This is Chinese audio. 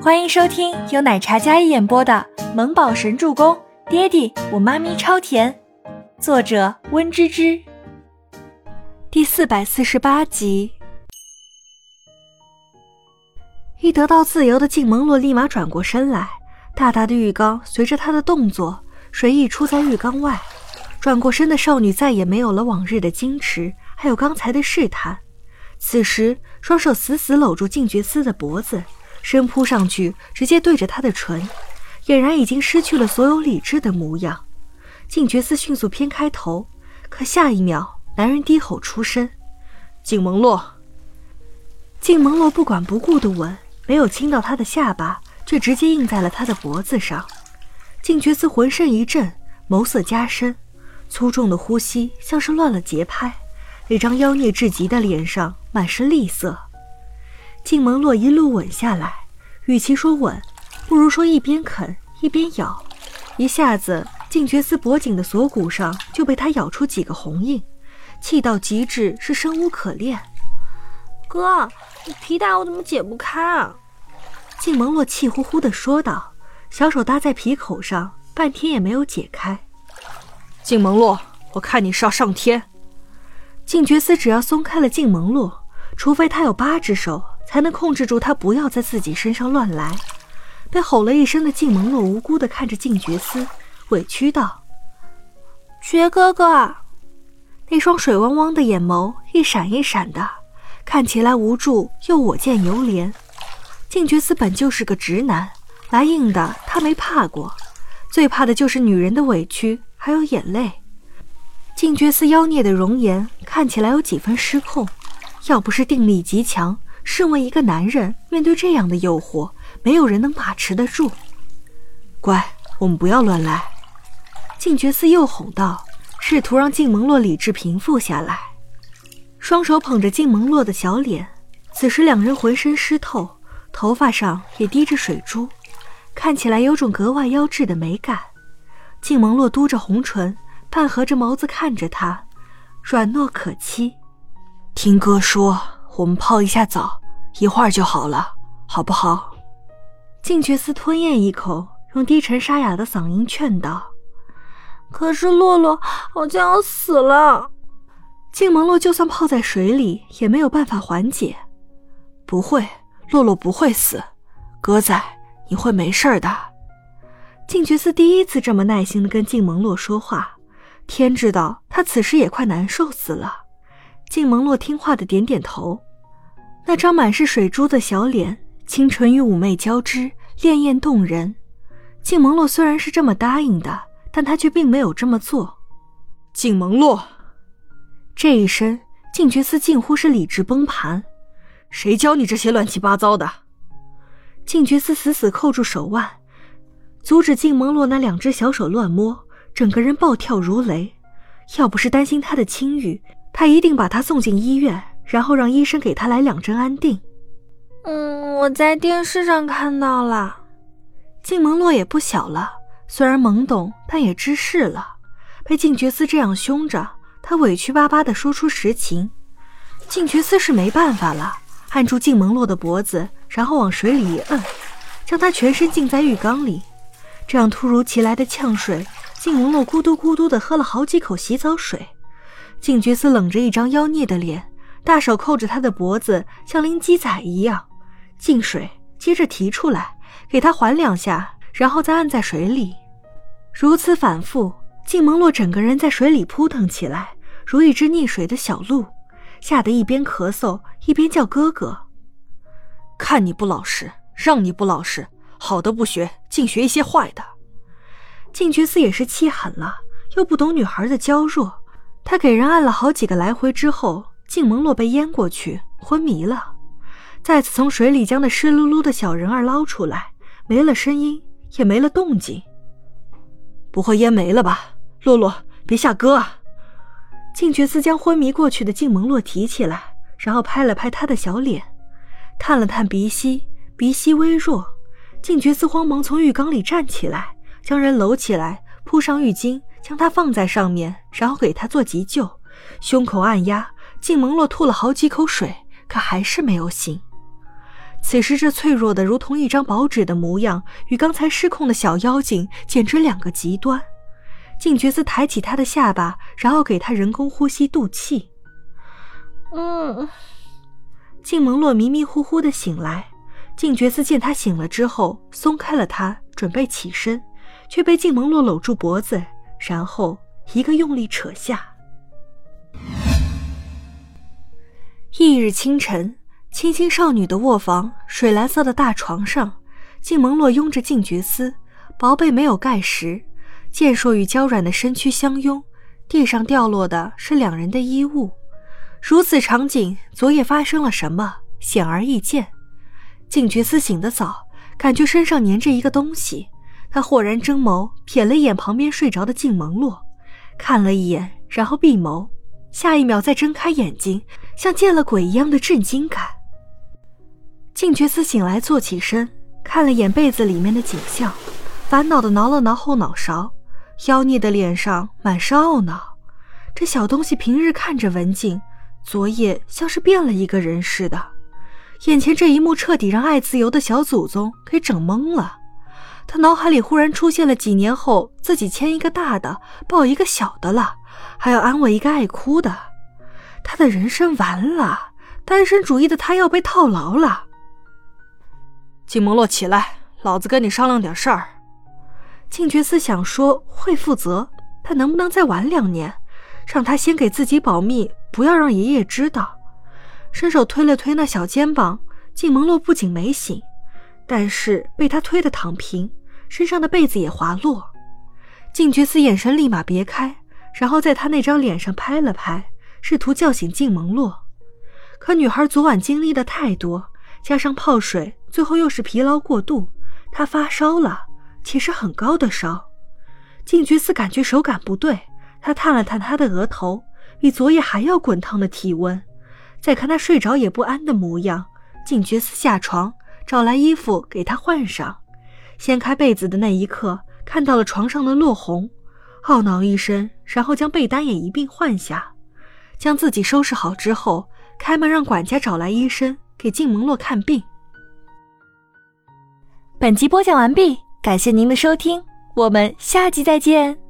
欢迎收听由奶茶嘉一演播的《萌宝神助攻》，爹地我妈咪超甜，作者温芝芝。第四百四十八集。一得到自由的静萌洛立马转过身来，大大的浴缸随着他的动作，水溢出在浴缸外。转过身的少女再也没有了往日的矜持，还有刚才的试探。此时，双手死死搂住静觉斯的脖子，身扑上去，直接对着他的唇，俨然已经失去了所有理智的模样。静觉司迅速偏开头，可下一秒，男人低吼出声：“静萌洛。”静萌洛不管不顾的吻，没有亲到他的下巴，却直接印在了他的脖子上。静觉司浑身一震，眸色加深，粗重的呼吸像是乱了节拍。那张妖孽至极的脸上满是厉色，静萌洛一路吻下来，与其说吻，不如说一边啃一边咬，一下子静觉司脖颈的锁骨上就被他咬出几个红印，气到极致是生无可恋。哥，你皮带我怎么解不开啊？静萌洛气呼呼地说道，小手搭在皮口上，半天也没有解开。静萌洛，我看你是要上天。静觉司只要松开了静萌洛，除非他有八只手，才能控制住他不要在自己身上乱来。被吼了一声的静萌洛无辜地看着静觉司，委屈道：“觉哥哥。”那双水汪汪的眼眸一闪一闪的，看起来无助又我见犹怜。静觉司本就是个直男，来硬的他没怕过，最怕的就是女人的委屈还有眼泪。静觉司妖孽的容颜看起来有几分失控，要不是定力极强，身为一个男人，面对这样的诱惑，没有人能把持得住。乖，我们不要乱来。静觉寺又哄道，试图让静萌洛理智平复下来，双手捧着静萌洛的小脸。此时两人浑身湿透，头发上也滴着水珠，看起来有种格外妖冶的美感。静萌洛嘟着红唇。半合着眸子看着他，软糯可欺。听哥说，我们泡一下澡，一会儿就好了，好不好？静觉司吞咽一口，用低沉沙哑的嗓音劝道：“可是洛洛好像要死了。”静萌洛就算泡在水里，也没有办法缓解。不会，洛洛不会死，哥在，你会没事的。静觉司第一次这么耐心的跟静萌洛说话。天知道，他此时也快难受死了。静萌洛听话的点点头，那张满是水珠的小脸，清纯与妩媚交织，潋滟动人。静萌洛虽然是这么答应的，但他却并没有这么做。静萌洛，这一声，静觉思近乎是理智崩盘。谁教你这些乱七八糟的？静觉思死死扣住手腕，阻止静萌洛那两只小手乱摸。整个人暴跳如雷，要不是担心他的清誉，他一定把他送进医院，然后让医生给他来两针安定。嗯，我在电视上看到了。静萌洛也不小了，虽然懵懂，但也知事了。被静觉司这样凶着，他委屈巴巴地说出实情。静觉司是没办法了，按住静萌洛的脖子，然后往水里一摁，将他全身浸在浴缸里。这样突如其来的呛水。静萌洛咕嘟咕嘟地喝了好几口洗澡水，静觉司冷着一张妖孽的脸，大手扣着他的脖子，像拎鸡仔一样进水，接着提出来，给他缓两下，然后再按在水里，如此反复，静萌洛整个人在水里扑腾起来，如一只溺水的小鹿，吓得一边咳嗽一边叫哥哥。看你不老实，让你不老实，好的不学，竟学一些坏的。静觉司也是气狠了，又不懂女孩的娇弱，他给人按了好几个来回之后，静萌洛被淹过去，昏迷了。再次从水里将那湿漉漉的小人儿捞出来，没了声音，也没了动静。不会淹没了吧？洛洛，别吓哥啊！静觉司将昏迷过去的静萌洛提起来，然后拍了拍他的小脸，探了探鼻息，鼻息微弱。静觉司慌忙从浴缸里站起来。将人搂起来，铺上浴巾，将他放在上面，然后给他做急救，胸口按压。静萌洛吐了好几口水，可还是没有醒。此时这脆弱的如同一张薄纸的模样，与刚才失控的小妖精简直两个极端。静觉寺抬起他的下巴，然后给他人工呼吸肚气。嗯，静蒙洛迷迷糊糊的醒来。静觉寺见他醒了之后，松开了他，准备起身，却被静蒙洛搂住脖子，然后一个用力扯下。翌日清晨，青青少女的卧房，水蓝色的大床上，静蒙洛拥着静觉司，薄被没有盖实，健硕与娇软的身躯相拥，地上掉落的是两人的衣物。如此场景，昨夜发生了什么，显而易见。静觉司醒得早，感觉身上粘着一个东西，他豁然睁眸，瞥了一眼旁边睡着的静蒙洛，看了一眼，然后闭眸。下一秒，再睁开眼睛，像见了鬼一样的震惊感。静觉寺醒来，坐起身，看了眼被子里面的景象，烦恼的挠了挠后脑勺，妖孽的脸上满是懊恼。这小东西平日看着文静，昨夜像是变了一个人似的。眼前这一幕彻底让爱自由的小祖宗给整懵了。他脑海里忽然出现了几年后自己牵一个大的，抱一个小的了。还要安慰一个爱哭的，他的人生完了，单身主义的他要被套牢了。静蒙洛，起来，老子跟你商量点事儿。静觉寺想说会负责，他能不能再晚两年，让他先给自己保密，不要让爷爷知道。伸手推了推那小肩膀，静蒙洛不仅没醒，但是被他推得躺平，身上的被子也滑落。静觉寺眼神立马别开。然后在他那张脸上拍了拍，试图叫醒静蒙洛。可女孩昨晚经历的太多，加上泡水，最后又是疲劳过度，她发烧了，且是很高的烧。静觉寺感觉手感不对，他探了探她的额头，比昨夜还要滚烫的体温。再看她睡着也不安的模样，静觉寺下床找来衣服给她换上。掀开被子的那一刻，看到了床上的落红。懊恼一声，然后将被单也一并换下，将自己收拾好之后，开门让管家找来医生给静蒙洛看病。本集播讲完毕，感谢您的收听，我们下集再见。